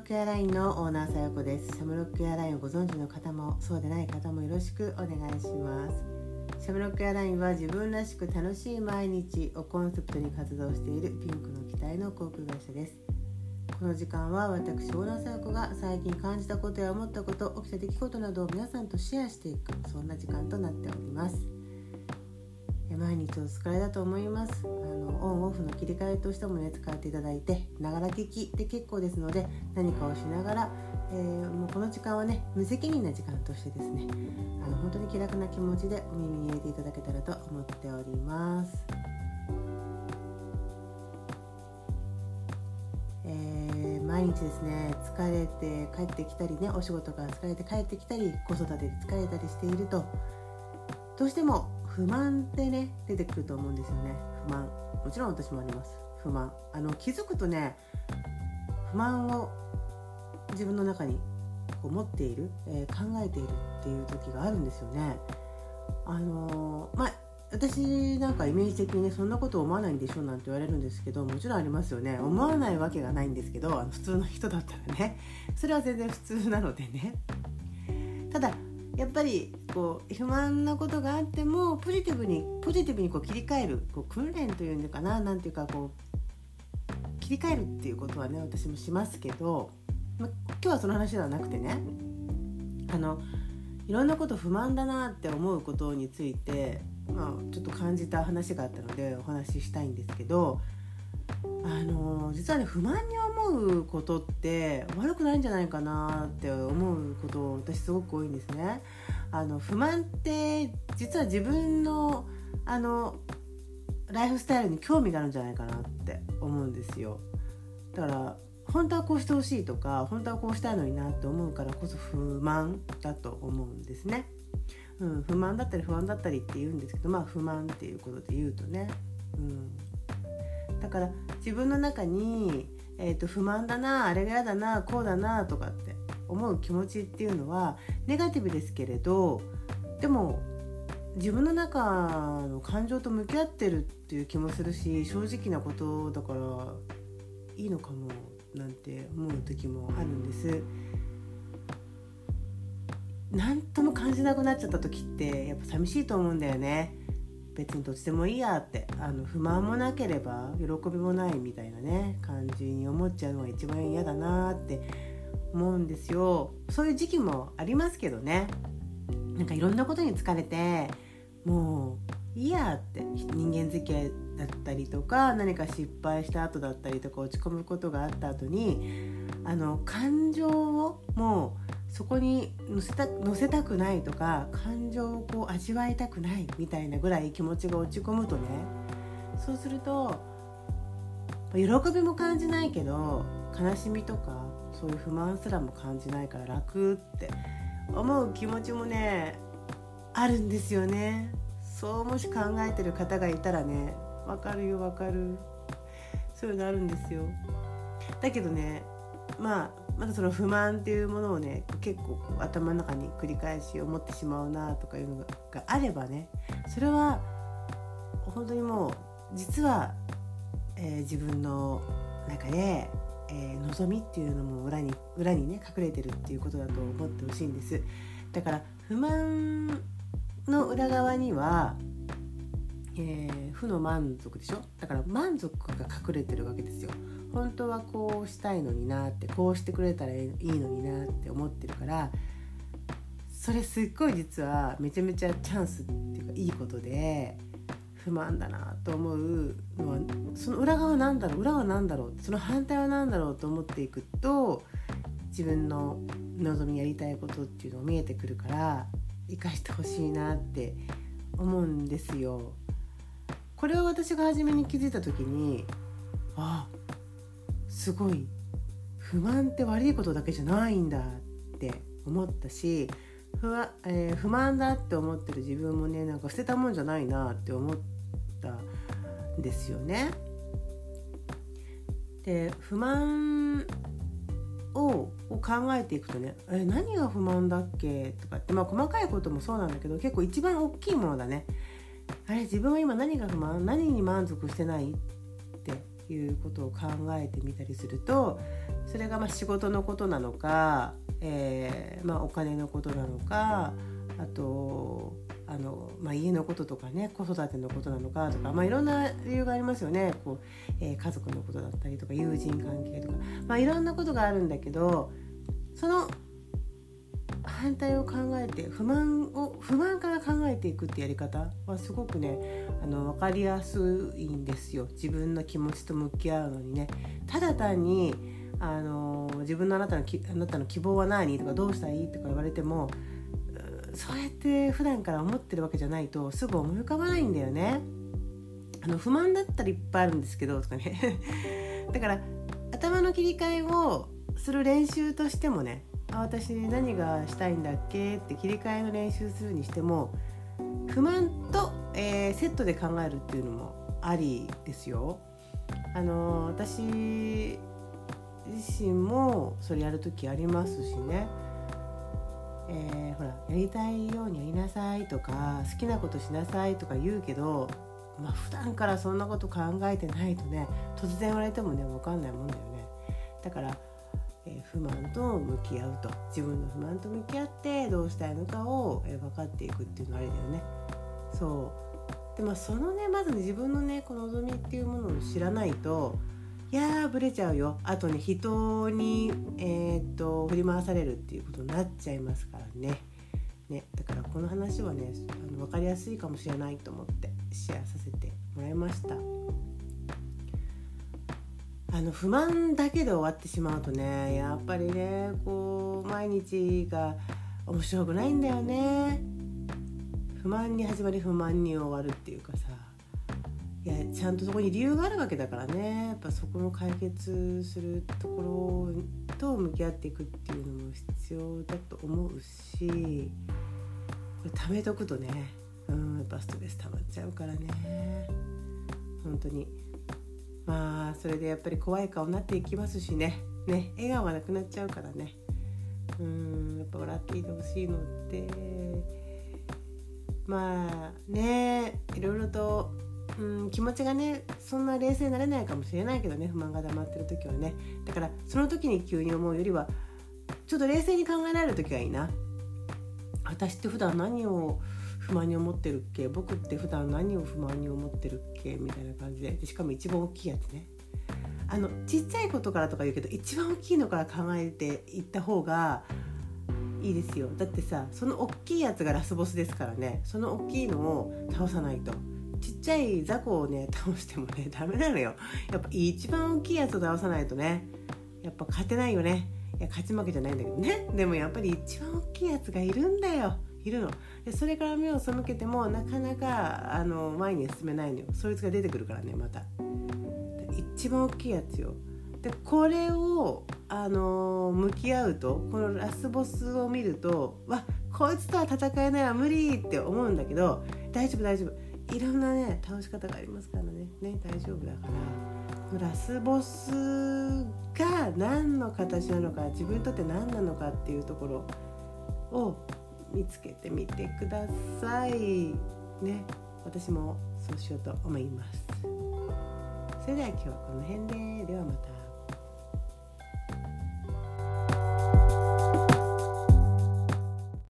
ックエアラインのオーナーさよこです。シャムロックエアラインをご存知の方もそうでない方もよろしくお願いします。シャムロックエアラインは自分らしく楽しい毎日をコンセプトに活動しているピンクの機体の航空会社です。この時間は私オーナーさよこが最近感じたことや思ったこと起きた出来事などを皆さんとシェアしていくそんな時間となっております。毎日お疲れだと思います。あのンオフの切り替えとしてもね使っていただいてながら聞きで結構ですので何かをしながら、えー、もうこの時間はね無責任な時間としてですねあの本当に気楽な気持ちでお耳に入れていただけたらと思っております。えー、毎日ですね疲れて帰ってきたりねお仕事から疲れて帰ってきたり子育てで疲れたりしているとどうしても不満ってね出てくると思うんですよね不満。もちろん私もあります。不満。あの気づくとね不満を自分の中にこう持っている、えー、考えているっていう時があるんですよね。あのー、まあ私なんかイメージ的にねそんなこと思わないんでしょうなんて言われるんですけどもちろんありますよね。思わないわけがないんですけどあの普通の人だったらね。それは全然普通なのでね。ただやっぱりこう不満なことがあってもポジティブにポジティブにこう切り替えるこう訓練というのかな何ていうかこう切り替えるっていうことはね私もしますけど、ま、今日はその話ではなくてねあのいろんなこと不満だなって思うことについて、まあ、ちょっと感じた話があったのでお話ししたいんですけどあの実はね不満に思うことって悪くないんじゃないかなって思うこと私すごく多いんですね。あの不満って実は自分のあのライフスタイルに興味があるんじゃないかなって思うんですよ。だから本当はこうしてほしいとか本当はこうしたいのになって思うからこそ不満だと思うんですね。うん、不満だったり不安だったりって言うんですけどまあ不満っていうことで言うとね、うん、だから自分の中に、えーと、不満だなあれが嫌だなこうだなとかって思う気持ちっていうのはネガティブですけれどでも自分の中の感情と向き合ってるっていう気もするし正直なことだからいいのかもなんて思う時もあるんです。何とも感じなくなっちゃった時ってやっぱ寂しいと思うんだよね。別にどっちでもいいやってあの不満もなければ喜びもないみたいなね感じに思っちゃうのが一番嫌だなって思うんですよ。そういう時期もありますけどね。なんかいろんなことに疲れてもういいやって人間付き合いだったりとか何か失敗した後だったりとか落ち込むことがあった後にあの感情をもうそこに乗せた乗せたくないとか感情をこう味わいたくないみたいなぐらい気持ちが落ち込むとねそうすると喜びも感じないけど悲しみとかそういう不満すらも感じないから楽って思う気持ちもねあるんですよね。そうもし考えてる方がいたらねわかるよわかる。そういうのあるんですよ。だけどねまあまだその不満っていうものをね結構頭の中に繰り返し思ってしまうなとかいうのがあればねそれは本当にもう実は、えー、自分の中で、えー、望みっていうのも裏に裏にね隠れてるっていうことだと思ってほしいんです。だから不満の裏側にはえー、負の満足でしょ？だから満足が隠れてるわけですよ。本当はこうしたいのになってこうしてくれたらいいのになって思ってるからそれすっごい実はめちゃめちゃチャンスっていうかいいことで不満だなと思うのはその裏側なんだろう裏は何だろうその反対は何だろうと思っていくと自分の望みやりたいことっていうのが見えてくるから生かしてほしいなって思うんですよ。これを私が初めに気づいた時にあすごい不満って悪いことだけじゃないんだって思ったし不,、えー、不満だって思ってる自分もねなんか捨てたもんじゃないなって思ったんですよね。で不満を考えていくとね「え何が不満だっけ?」とかってまあ細かいこともそうなんだけど結構一番大きいものだねあれ自分は今何が不満何に満足してないっていうことを考えてみたりするとそれがまあ仕事のことなのか、えー、まあ、お金のことなのかあとあの、まあ、家のこととかね子育てのことなのかとか、まあ、いろんな理由がありますよね。こう、えー、家族のことだったりとか友人関係とか、まあ、いろんなことがあるんだけどその反対を考えて不満を不満から考えていくってやり方はすごくねあの分かりやすいんですよ。自分の気持ちと向き合うのにね。ただ単にあの自分のあなたのあなたの希望は何とかどうしたらいいとか言われてもそうやって普段から思ってるわけじゃないとすぐ思い浮かばないんだよね。あの不満だったらいっぱいあるんですけどとかね。だから頭の切り替えをする練習としてもねあ私何がしたいんだっけ？って切り替えの練習するにしても不満と、えー、セットで考えるっていうのもありですよ。あの私自身もそれやる時ありますしね。えー、ほらやりたいようにやりなさいとか好きなことしなさいとか言うけどまあ普段からそんなこと考えてないとね突然言われてもね分かんないもんだよねだから、不満と向き合うと。自分の不満と向き合ってどうしたいのかを、分かっていくっていうのはあれだよね。そう。でまあそのねまずね自分のねこの望みっていうものを知らないといやーブレちゃうよ。あとね人に、えー、っと振り回されるっていうことになっちゃいますからね。ね。だからこの話はねあの分かりやすいかもしれないと思ってシェアさせてもらいました。あの不満だけで終わってしまうとねやっぱりねこう毎日が面白くないんだよね。不満に始まり不満に終わるっていうかさ。いやちゃんとそこに理由があるわけだからね。やっぱそこの解決するところと向き合っていくっていうのも必要だと思うしこれ貯めとくとねうんやっぱストレス溜まっちゃうからね。本当に。まあそれでやっぱり怖い顔になっていきますしね。ね笑顔がなくなっちゃうからね。うんやっぱ笑っていてほしいのってまあねいろいろとうん気持ちがねそんな冷静になれないかもしれないけどね。不満が溜まってる時はね。だからその時に急に思うよりはちょっと冷静に考えられる時がいいな。私って普段何を不満に思ってるっけ？僕って普段何を不満に思ってるっけ？みたいな感じで。しかも一番大きいやつね。あのちっちゃいことからとか言うけど一番大きいのから考えていった方がいいですよ。だってさその大きいやつがラスボスですからね。その大きいのを倒さないと。ちっちゃい雑魚をね倒してもね ダメなのよ。やっぱ一番大きいやつを倒さないとね。やっぱ勝てないよね。いや勝ち負けじゃないんだけどね。でもやっぱり一番大きいやつがいるんだよ。いるの。でそれから目を背けてもなかなかあの前に進めないのよ。そいつが出てくるからねまた。一番大きいやつよ。でこれをあの向き合うとこのラスボスを見るとわこいつとは戦えないわ無理って思うんだけど大丈夫大丈夫。いろんなね倒し方がありますからね。ね大丈夫だから。ラスボスが何の形なのか自分にとって何なのかっていうところを見つけてみてください。ね。私もそうしようと思います。それでは今日はこの辺で。ではまた。